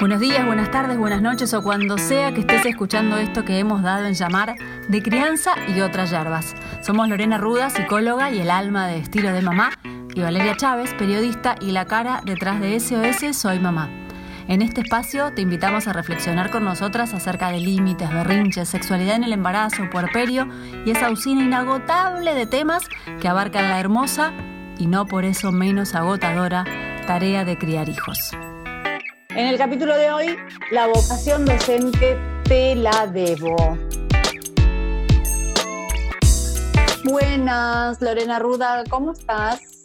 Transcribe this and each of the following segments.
Buenos días, buenas tardes, buenas noches o cuando sea que estés escuchando esto que hemos dado en llamar de crianza y otras yerbas. Somos Lorena Ruda, psicóloga y el alma de estilo de mamá, y Valeria Chávez, periodista y la cara detrás de SOS Soy Mamá. En este espacio te invitamos a reflexionar con nosotras acerca de límites, berrinches, sexualidad en el embarazo, puerperio y esa usina inagotable de temas que abarcan la hermosa y no por eso menos agotadora tarea de criar hijos. En el capítulo de hoy, la vocación docente te la debo. Buenas, Lorena Ruda, ¿cómo estás?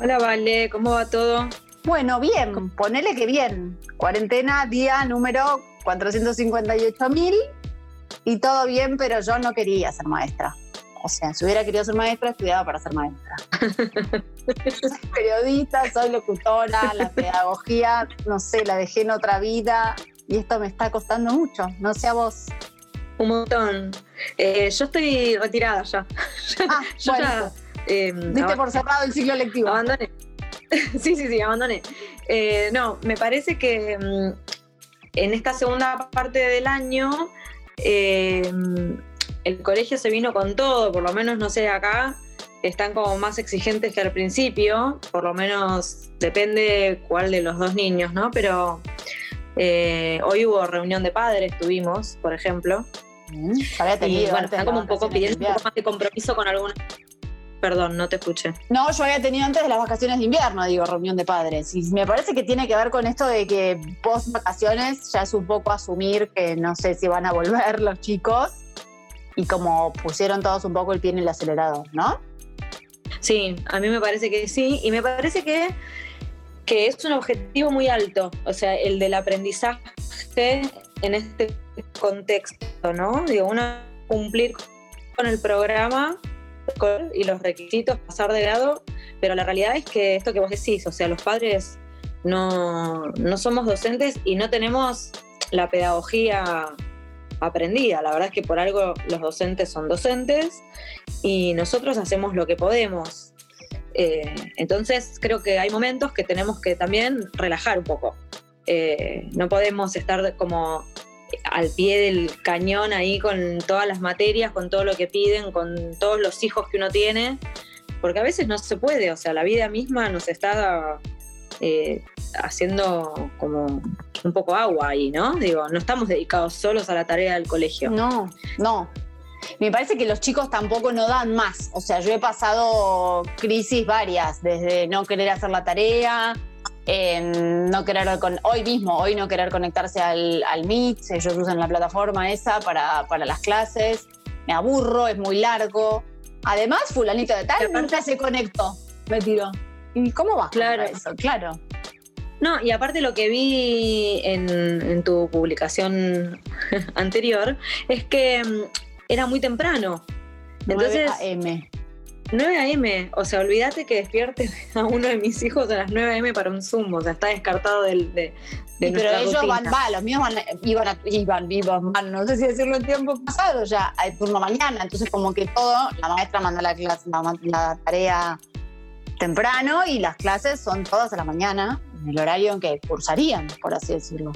Hola, Vale, ¿cómo va todo? Bueno, bien, ponele que bien. Cuarentena, día número 458.000 y todo bien, pero yo no quería ser maestra. O sea, si hubiera querido ser maestra, estudiaba para ser maestra. soy periodista, soy locutora, la pedagogía, no sé, la dejé en otra vida y esto me está costando mucho. No sé a vos. Un montón. Eh, yo estoy retirada ya. Ah, yo ya. Eh, Diste por cerrado el ciclo lectivo. Abandoné. sí, sí, sí, abandoné. Eh, no, me parece que mm, en esta segunda parte del año eh, el colegio se vino con todo, por lo menos no sé, acá están como más exigentes que al principio, por lo menos depende cuál de los dos niños, ¿no? Pero eh, hoy hubo reunión de padres, tuvimos, por ejemplo. Mm, y bueno, están como un poco pidiendo un poco más de compromiso con algunas. Perdón, no te escuché. No, yo había tenido antes de las vacaciones de invierno, digo, reunión de padres. Y me parece que tiene que ver con esto de que post vacaciones ya es un poco asumir que no sé si van a volver los chicos y como pusieron todos un poco el pie en el acelerador, ¿no? Sí, a mí me parece que sí, y me parece que, que es un objetivo muy alto, o sea, el del aprendizaje en este contexto, ¿no? Digo, uno cumplir con el programa y los requisitos, pasar de grado, pero la realidad es que esto que vos decís, o sea, los padres no, no somos docentes y no tenemos la pedagogía aprendida. La verdad es que por algo los docentes son docentes y nosotros hacemos lo que podemos. Eh, entonces creo que hay momentos que tenemos que también relajar un poco. Eh, no podemos estar como al pie del cañón ahí con todas las materias, con todo lo que piden, con todos los hijos que uno tiene, porque a veces no se puede, o sea, la vida misma nos está eh, haciendo como un poco agua ahí, ¿no? Digo, no estamos dedicados solos a la tarea del colegio. No, no. Me parece que los chicos tampoco no dan más. O sea, yo he pasado crisis varias, desde no querer hacer la tarea, no querer con, hoy mismo, hoy no querer conectarse al, al Meet, ellos usan la plataforma esa para, para las clases, me aburro, es muy largo. Además, fulanito de tal nunca se conectó, me tiró. ¿Y cómo va? Claro. Eso? Claro. No, y aparte lo que vi en, tu publicación anterior es que mm, era muy temprano. Entonces, 9 AM. 9 AM, o sea, olvídate que despierte a uno de mis hijos a las 9 AM para un Zoom, o sea, está descartado del, de, de Pero ellos van, va, los míos van, iban, a, iban, iban, van, no sé si decirlo el tiempo pasado, ya hay turno mañana, entonces como que todo, la maestra manda la clase, la, la tarea temprano y las clases son todas a la mañana, en el horario en que cursarían, por así decirlo.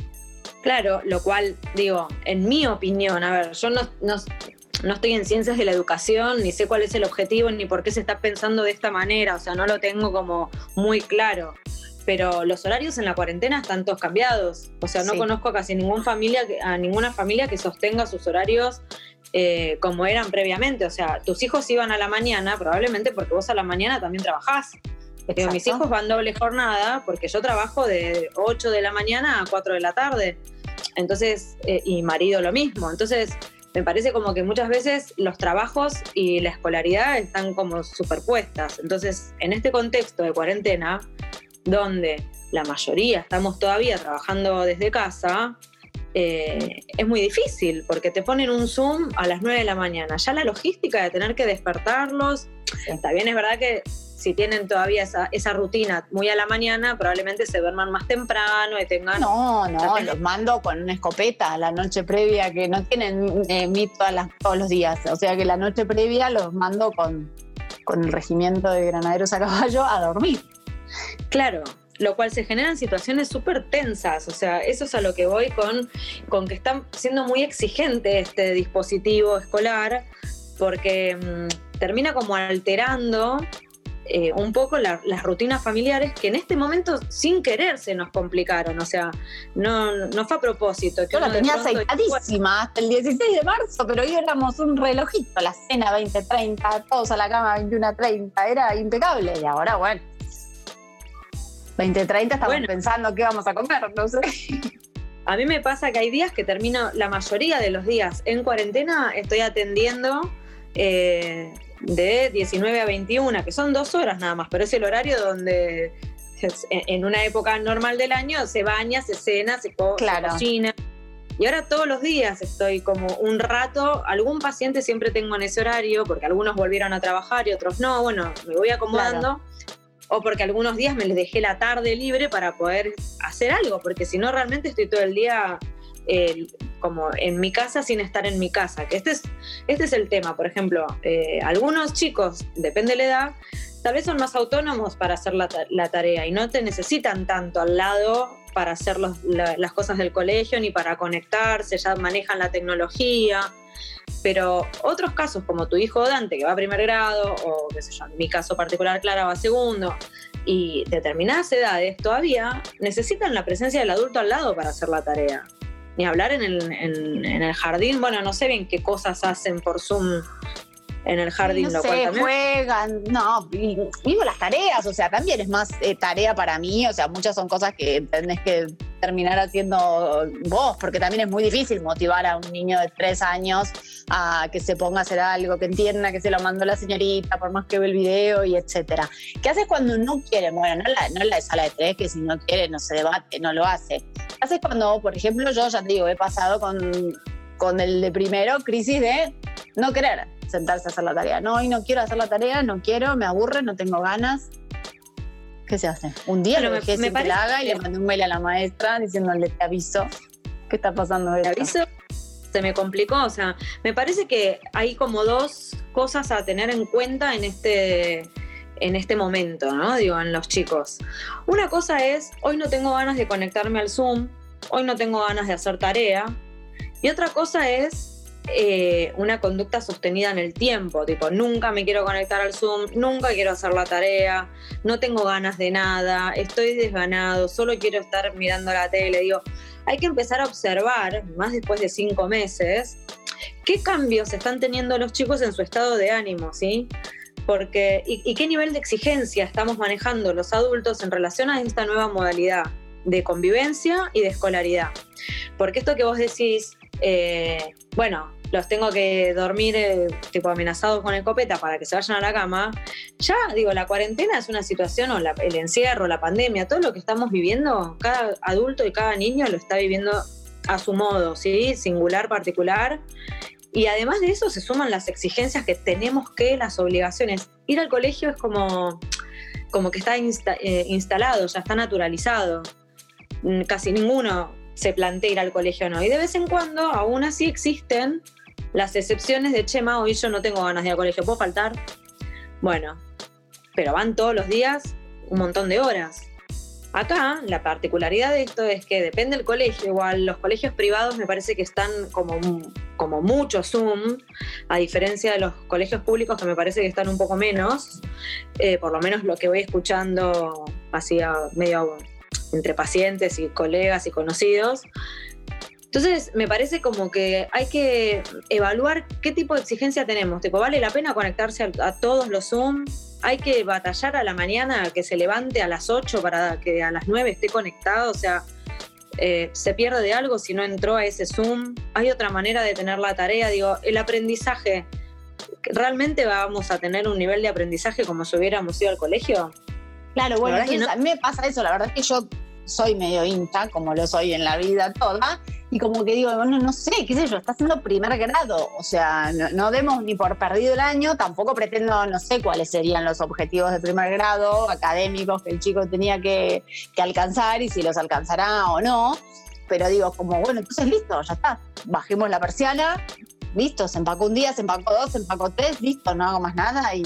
Claro, lo cual, digo, en mi opinión, a ver, yo no, no, estoy en ciencias de la educación, ni sé cuál es el objetivo, ni por qué se está pensando de esta manera, o sea, no lo tengo como muy claro. Pero los horarios en la cuarentena están todos cambiados. O sea, no conozco a casi ninguna familia, a ninguna familia que sostenga sus horarios eh, como eran previamente. O sea, tus hijos iban a la mañana, probablemente porque vos a la mañana también trabajás. Mis hijos van doble jornada porque yo trabajo de 8 de la mañana a 4 de la tarde. Entonces, eh, y marido lo mismo. Entonces, me parece como que muchas veces los trabajos y la escolaridad están como superpuestas. Entonces, en este contexto de cuarentena, donde la mayoría estamos todavía trabajando desde casa, eh, es muy difícil porque te ponen un Zoom a las 9 de la mañana. Ya la logística de tener que despertarlos, está bien, es verdad que si tienen todavía esa, esa rutina muy a la mañana, probablemente se duerman más temprano y tengan... No, no, los mando con una escopeta la noche previa, que no tienen eh, todos los días. O sea que la noche previa los mando con, con el regimiento de granaderos a caballo a dormir. Claro, lo cual se generan situaciones súper tensas. O sea, eso es a lo que voy con, con que está siendo muy exigente este dispositivo escolar, porque mm, termina como alterando eh, un poco las rutinas familiares que en este momento sin querer se nos complicaron, o sea, no, no fue a propósito. Yo la tenía aceitadísima hasta el 16 de marzo, pero hoy éramos un relojito, la cena 20.30, todos a la cama 21.30, era impecable y ahora bueno. 20.30 estamos pensando qué vamos a comer, no sé. A mí me pasa que hay días que termino, la mayoría de los días en cuarentena estoy atendiendo eh, de 19 a 21, que son dos horas nada más, pero es el horario donde en una época normal del año se baña, se cena, se, cocina. Y ahora todos los días estoy como un rato, algún paciente siempre tengo en ese horario, porque algunos volvieron a trabajar y otros no, bueno, me voy acomodando. O porque algunos días me les dejé la tarde libre para poder hacer algo, porque si no realmente estoy todo el día como en mi casa sin estar en mi casa. Que este es, este es el tema, por ejemplo, eh, algunos chicos, depende de la edad, tal vez son más autónomos para hacer la, tarea y no te necesitan tanto al lado para hacer las cosas del colegio ni para conectarse, ya manejan la tecnología. Pero otros casos, como tu hijo Dante, que va a primer grado, o qué sé yo, en mi caso particular, Clara va a segundo, y determinadas edades todavía necesitan la presencia del adulto al lado para hacer la tarea ni hablar en el, en, el jardín. Bueno, no sé bien qué cosas hacen por Zoom en el jardín. No sé, juegan, no, digo las tareas, o sea, también es más eh, tarea para mí, o sea, muchas son cosas que tenés que terminar haciendo vos, porque también es muy difícil motivar a un niño de tres años a que se ponga a hacer algo, que entienda que se lo mandó la señorita, por más que ve el video y etcétera. ¿Qué haces cuando no quiere? Bueno, no la, no la de sala de tres, que si no quiere no se debate, no lo hace. ¿Qué haces cuando, por ejemplo, yo ya te digo, he pasado con, con el de primero, crisis de no querer sentarse a hacer la tarea. No, hoy no quiero hacer la tarea, no quiero, me aburre, no tengo ganas. ¿Qué se hace? Un día lo dejé la haga y le mandé un mail a la maestra diciéndole te aviso qué está pasando. Te aviso, se me complicó, o sea, me parece que hay como dos cosas a tener en cuenta en este en este momento, ¿no? Digo, en los chicos. Una cosa es, hoy no tengo ganas de conectarme al Zoom, hoy no tengo ganas de hacer tarea. Y otra cosa es eh, una conducta sostenida en el tiempo, tipo, nunca me quiero conectar al Zoom, nunca quiero hacer la tarea, no tengo ganas de nada, estoy desganado, solo quiero estar mirando la tele. Digo, hay que empezar a observar, más después de cinco meses, qué cambios están teniendo los chicos en su estado de ánimo, ¿sí? Porque, y, qué nivel de exigencia estamos manejando los adultos en relación a esta nueva modalidad de convivencia y de escolaridad. Porque esto que vos decís, eh, bueno, los tengo que dormir eh, tipo amenazados con escopeta para que se vayan a la cama, ya digo, la cuarentena es una situación, o el encierro, la pandemia, todo lo que estamos viviendo, cada adulto y cada niño lo está viviendo a su modo, ¿sí? Singular, particular. Y además de eso se suman las exigencias que tenemos que, las obligaciones. Ir al colegio es como, como que está eh, instalado, ya está naturalizado. Casi ninguno se plantea ir al colegio no. Y de vez en cuando, aún así existen las excepciones de Chema, hoy yo no tengo ganas de ir al colegio, ¿puedo faltar? Bueno, pero van todos los días un montón de horas. Acá la particularidad de esto es que depende del colegio, igual los colegios privados me parece que están como, como mucho Zoom, a diferencia de los colegios públicos que me parece que están un poco menos, eh, por lo menos lo que voy escuchando así medio entre pacientes y colegas y conocidos. Entonces, me parece como que hay que evaluar qué tipo de exigencia tenemos. Tipo, ¿vale la pena conectarse a, todos los Zoom? ¿Hay que batallar a la mañana que se levante a las 8 para que a las 9 esté conectado? O sea, eh, ¿se pierde algo si no entró a ese Zoom? ¿Hay otra manera de tener la tarea? Digo, el aprendizaje, ¿realmente vamos a tener un nivel de aprendizaje como si hubiéramos ido al colegio? Claro, bueno, a mí me pasa eso. La verdad es que yo soy medio hincha, como lo soy en la vida toda, y como que digo, bueno, no sé, qué sé yo, está haciendo primer grado, o sea, no, demos ni por perdido el año, tampoco pretendo, no sé cuáles serían los objetivos de primer grado académicos que el chico tenía que, alcanzar y si los alcanzará o no, pero digo, como, bueno, entonces listo, ya está, bajemos la persiana, listo, se empacó un día, se empacó dos, se empacó tres, listo, no hago más nada y...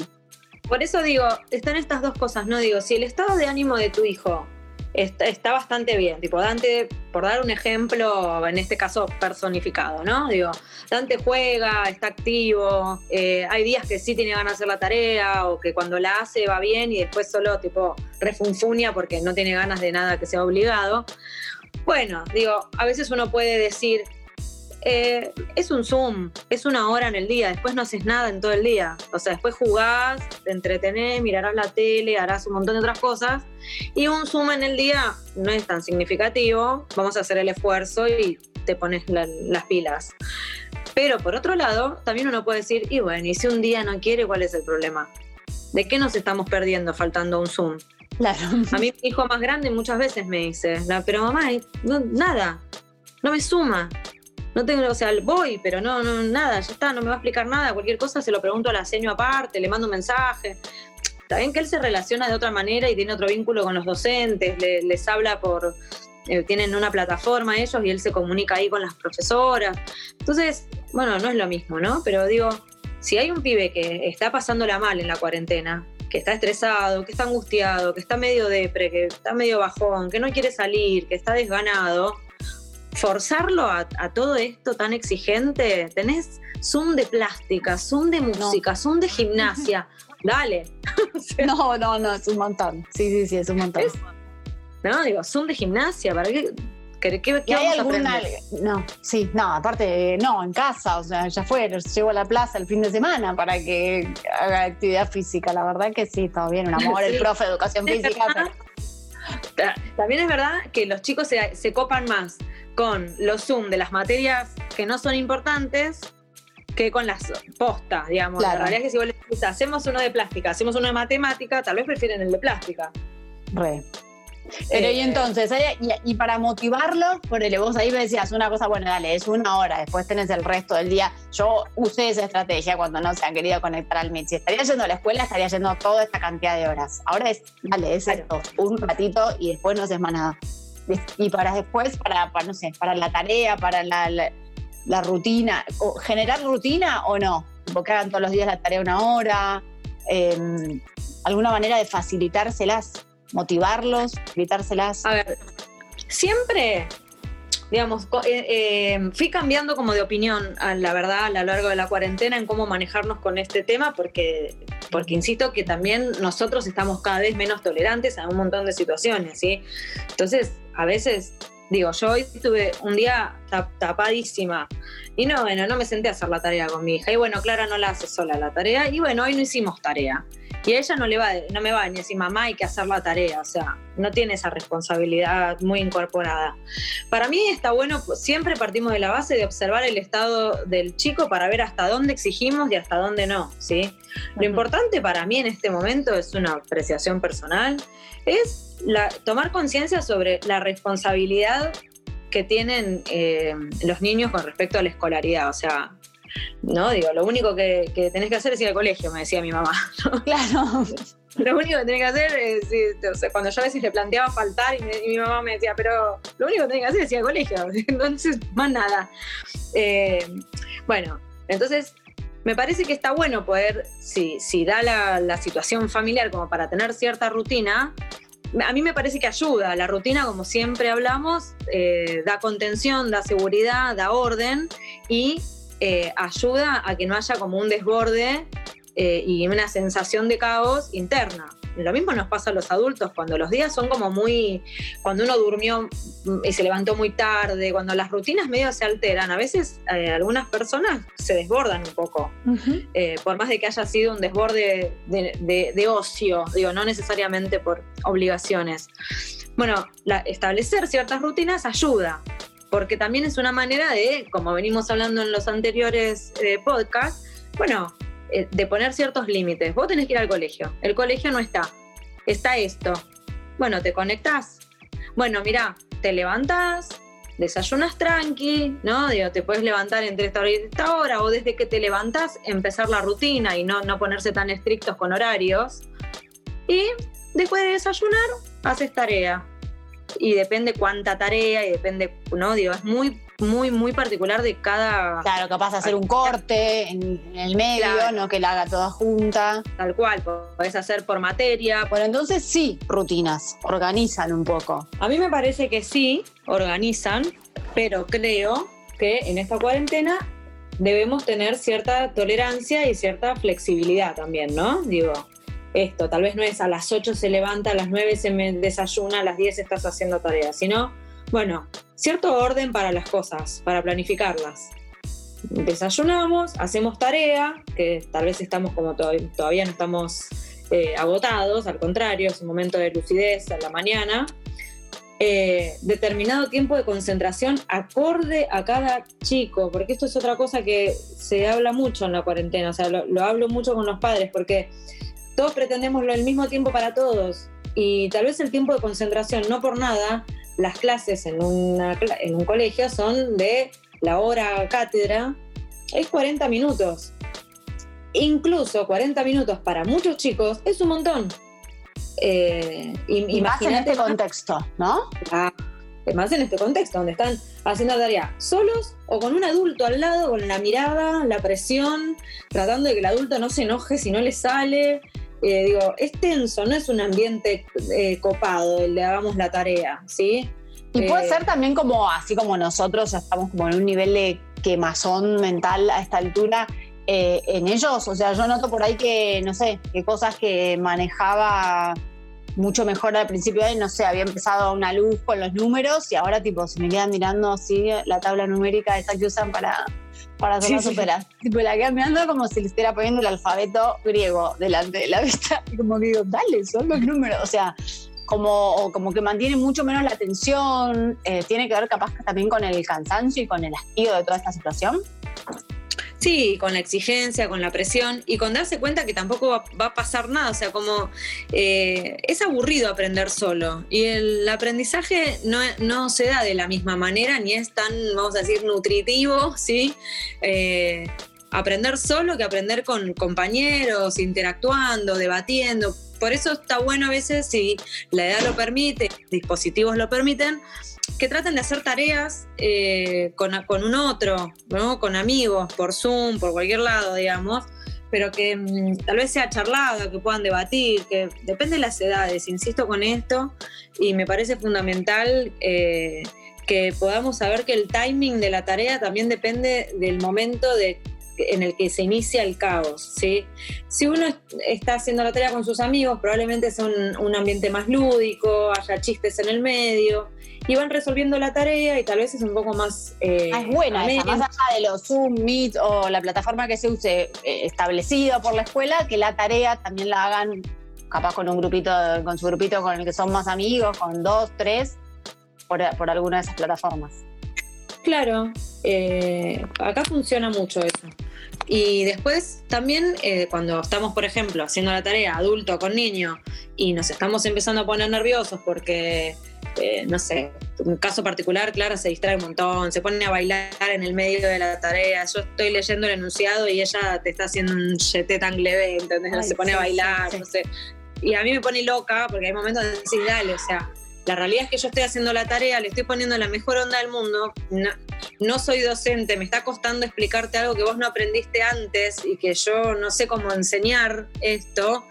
Por eso digo, están estas dos cosas, ¿no? Digo, si el estado de ánimo de tu hijo está, bastante bien. Tipo, Dante, por dar un ejemplo, en este caso personificado, ¿no? Digo, Dante juega, está activo, eh, hay días que sí tiene ganas de hacer la tarea o que cuando la hace va bien y después solo tipo refunfunia porque no tiene ganas de nada que sea obligado. Bueno, digo, a veces uno puede decir, eh, es un Zoom, es una hora en el día, después no haces nada en todo el día. O sea, después jugás, te entretenés, mirarás la tele, harás un montón de otras cosas. Y un Zoom en el día no es tan significativo, vamos a hacer el esfuerzo y te pones las pilas. Pero por otro lado, también uno puede decir, y bueno, y si un día no quiere, ¿cuál es el problema? ¿De qué nos estamos perdiendo faltando un Zoom? Claro. A mí mi hijo más grande muchas veces me dice, pero mamá, nada, no me suma. No tengo, o sea, voy, pero no, no, nada, ya está, no me va a explicar nada. Cualquier cosa se lo pregunto a la seño aparte, le mando un mensaje. Está que él se relaciona de otra manera y tiene otro vínculo con los docentes, les habla por. Eh, tienen una plataforma ellos y él se comunica ahí con las profesoras. Entonces, bueno, no es lo mismo, ¿no? Pero digo, si hay un pibe que está pasándola mal en la cuarentena, que está estresado, que está angustiado, que está medio depre, que está medio bajón, que no quiere salir, que está desganado, forzarlo a, todo esto tan exigente, tenés Zoom de plástica, Zoom de música, Zoom de gimnasia, dale. no, no, no, es un montón. Sí, sí, sí, es un montón. no, digo, Zoom de gimnasia, ¿para qué? ¿Qué, qué, hay alguna, No, sí, no, aparte, no, en casa, o sea, ya fue, llevo a la plaza el fin de semana para que haga actividad física. La verdad que sí, todo bien, un amor, el profe de educación física. También es verdad que los chicos se, se copan más con los Zoom de las materias que no son importantes que con las postas, digamos. La realidad es que si vos les hacemos uno de plástica, hacemos uno de matemática, tal vez prefieren el de plástica. Re. Pero y eh, entonces, y, para motivarlo, ponele vos ahí me decías una cosa, bueno, dale, es una hora, después tenés el resto del día. Yo usé esa estrategia cuando no se han querido conectar al MIT. Si estaría yendo a la escuela, estaría yendo toda esta cantidad de horas. Ahora es, dale, es un ratito y después no haces más nada y para después, para, no sé, para la tarea, para la, la, rutina, generar rutina o no, porque hagan todos los días la tarea una hora, em, alguna manera de facilitárselas, motivarlos, facilitárselas. A ver, siempre digamos, eh, eh, fui cambiando como de opinión, la verdad, a lo largo de la cuarentena en cómo manejarnos con este tema, porque, porque insisto que también nosotros estamos cada vez menos tolerantes a un montón de situaciones, ¿sí? Entonces, a veces, digo, yo hoy estuve un día tapadísima y no, bueno, no me senté a hacer la tarea con mi hija. Y bueno, Clara no la hace sola la tarea y bueno, hoy no hicimos tarea. Y a ella no, le va, no me va ni decir, mamá, hay que hacer la tarea, o sea, no tiene esa responsabilidad muy incorporada. Para mí está bueno, pues, siempre partimos de la base de observar el estado del chico para ver hasta dónde exigimos y hasta dónde no, ¿sí? Lo importante para mí en este momento es una apreciación personal, es tomar conciencia sobre la responsabilidad que tienen eh, los niños con respecto a la escolaridad, o sea, no, digo, lo único que, tenés que hacer es ir al colegio, me decía mi mamá. Claro. Lo único que tenés que hacer es, cuando yo a veces le planteaba faltar y, mi mamá me decía, pero lo único que tenés que hacer es ir al colegio, entonces más nada. Eh, bueno, entonces me parece que está bueno poder, si, si da la, situación familiar como para tener cierta rutina, a mí me parece que ayuda. La rutina, como siempre hablamos, eh, da contención, da seguridad, da orden y eh, ayuda a que no haya como un desborde eh, y una sensación de caos interna. Lo mismo nos pasa a los adultos cuando los días son como muy, cuando uno durmió y se levantó muy tarde, cuando las rutinas medio se alteran, a veces eh, algunas personas se desbordan un poco, por más de que haya sido un desborde de, ocio, digo, no necesariamente por obligaciones. Bueno, establecer ciertas rutinas ayuda, porque también es una manera de, como venimos hablando en los anteriores eh, podcasts, bueno, eh, de poner ciertos límites. Vos tenés que ir al colegio, el colegio no está, está esto. Bueno, te conectás. Bueno, mira, te levantás, desayunas tranqui, ¿no? Digo, te puedes levantar entre esta hora y esta hora, o desde que te levantás, empezar la rutina y no, no ponerse tan estrictos con horarios. Y después de desayunar, haces tarea y depende cuánta tarea y depende, ¿no? Digo, es muy, muy, muy particular de cada... Claro, capaz de hacer un corte en, el medio, no que la haga toda junta. Tal cual, podés hacer por materia. Bueno, entonces sí, rutinas, organizan un poco. A mí me parece que sí, organizan, pero creo que en esta cuarentena debemos tener cierta tolerancia y cierta flexibilidad también, ¿no? Digo, esto, tal vez no es a las 8 se levanta, a las 9 se me desayuna, a las 10 estás haciendo tareas, sino, bueno, cierto orden para las cosas, para planificarlas. Desayunamos, hacemos tarea, que tal vez estamos como todavía no estamos eh, agotados, al contrario, es un momento de lucidez a la mañana. Eh, determinado tiempo de concentración acorde a cada chico, porque esto es otra cosa que se habla mucho en la cuarentena, o sea, lo hablo mucho con los padres, porque todos pretendemos el mismo tiempo para todos y tal vez el tiempo de concentración, no por nada, las clases en, en un colegio son de la hora cátedra, es 40 minutos. Incluso 40 minutos para muchos chicos es un montón. Eh, y más en este contexto, ¿no? Ah, más en este contexto, donde están haciendo tarea solos o con un adulto al lado, con la mirada, la presión, tratando de que el adulto no se enoje si no le sale, eh, digo, es tenso, no es un ambiente eh, copado el de hagamos la tarea, ¿sí? Y puede eh, ser también como, así como nosotros ya estamos como en un nivel de quemazón mental a esta altura, en ellos, o sea, yo noto por ahí que, no sé, que cosas que manejaba mucho mejor al principio, no sé, había empezado una luz con los números y ahora tipo se me quedan mirando así la tabla numérica esa que usan para para hacer sí, las Tipo, la quedan mirando como si le estuviera poniendo el alfabeto griego delante de la vista. Y como digo, dale, son los números. O sea, como, como que mantiene mucho menos la atención. Eh, tiene que ver capaz también con el cansancio y con el hastío de toda esta situación. Sí, con la exigencia, con la presión y con darse cuenta que tampoco va, a pasar nada. O sea, como eh, es aburrido aprender solo y el aprendizaje no, se da de la misma manera ni es tan, vamos a decir, nutritivo, ¿sí? Eh, aprender solo que aprender con compañeros, interactuando, debatiendo. Por eso está bueno a veces, si la edad lo permite, dispositivos lo permiten, que traten de hacer tareas eh, con, un otro, ¿no? con amigos, por Zoom, por cualquier lado, digamos, pero que mm, tal vez sea charlado, que puedan debatir, que depende de las edades, insisto con esto, y me parece fundamental eh, que podamos saber que el timing de la tarea también depende del momento de en el que se inicia el caos. ¿sí? Si uno está haciendo la tarea con sus amigos, probablemente es un, ambiente más lúdico, haya chistes en el medio, y van resolviendo la tarea y tal vez es un poco más... Eh, ah, es buena más allá de los Zoom, Meet o la plataforma que se use eh, establecida por la escuela, que la tarea también la hagan capaz con un grupito, con su grupito con el que son más amigos, con dos, tres, por, por alguna de esas plataformas. Claro, eh, acá funciona mucho eso. Y después también eh, cuando estamos, por ejemplo, haciendo la tarea adulto con niño y nos estamos empezando a poner nerviosos porque, eh, no sé, un caso particular, Clara se distrae un montón, se pone a bailar en el medio de la tarea, yo estoy leyendo el enunciado y ella te está haciendo un jeté tan leve, entonces se pone a bailar, no sé. Y a mí me pone loca porque hay momentos de decir, dale, o sea, la realidad es que yo estoy haciendo la tarea, le estoy poniendo la mejor onda del mundo, no, soy docente, me está costando explicarte algo que vos no aprendiste antes y que yo no sé cómo enseñar esto.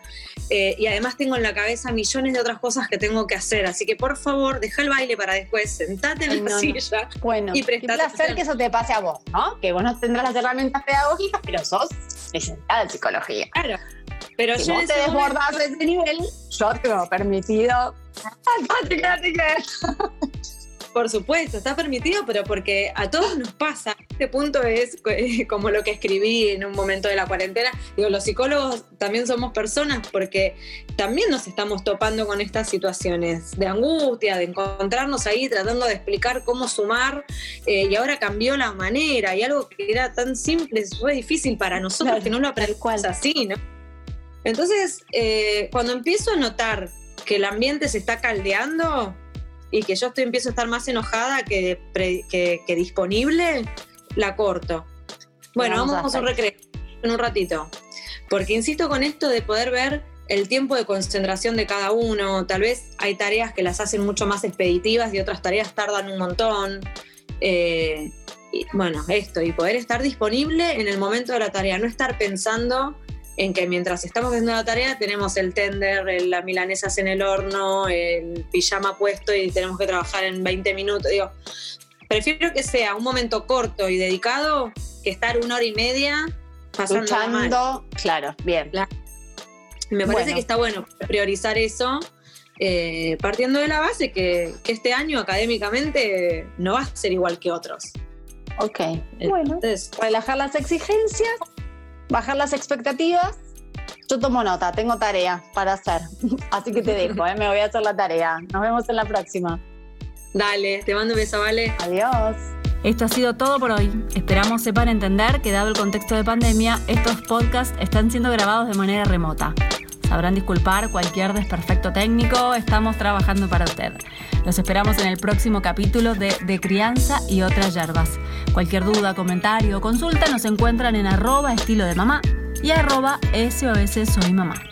Eh, y además tengo en la cabeza millones de otras cosas que tengo que hacer. Así que por favor, deja el baile para después, sentate en la silla bueno, y prestate hacer que eso te pase a vos, ¿no? Que vos no tendrás las herramientas pedagógicas, pero sos licenciada en psicología. Claro. Pero si vos te desbordás a ese nivel, yo te por supuesto, está permitido, pero porque a todos nos pasa. Este punto es como lo que escribí en un momento de la cuarentena. Digo, los psicólogos también somos personas porque también nos estamos topando con estas situaciones de angustia, de encontrarnos ahí tratando de explicar cómo sumar eh, y ahora cambió la manera y algo que era tan simple muy difícil para nosotros que no lo aprendemos así, ¿no? Entonces, eh, cuando empiezo a notar que el ambiente se está caldeando y que yo estoy, empiezo a estar más enojada que, que, disponible, la corto. Bueno, vamos, a un recreo en un ratito. Porque insisto con esto de poder ver el tiempo de concentración de cada uno. Tal vez hay tareas que las hacen mucho más expeditivas y otras tareas tardan un montón. Eh, bueno, esto, y poder estar disponible en el momento de la tarea, no estar pensando en que mientras estamos haciendo la tarea tenemos el tender, las milanesas en el horno, el pijama puesto y tenemos que trabajar en 20 minutos. Digo, prefiero que sea un momento corto y dedicado que estar una hora y media pasando. claro, bien. Me parece que está bueno priorizar eso, eh, partiendo de la base que, que este año académicamente no va a ser igual que otros. Ok. Bueno. relajar las exigencias, bajar las expectativas. Yo tomo nota, tengo tarea para hacer. Así que te dejo, ¿eh? me voy a hacer la tarea. Nos vemos en la próxima. Dale, te mando un beso, ¿vale? Adiós. Esto ha sido todo por hoy. Esperamos sepan entender que dado el contexto de pandemia, estos podcasts están siendo grabados de manera remota. Sabrán disculpar cualquier desperfecto técnico, estamos trabajando para usted. Los esperamos en el próximo capítulo de De Crianza y otras yerbas. Cualquier duda, comentario o consulta nos encuentran en arroba estilo de mamá y arroba SOS Soy Mamá.